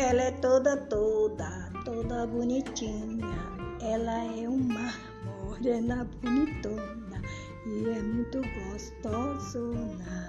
ela é toda, toda, toda bonitinha. Ela é uma morena é bonitona e é muito gostosona.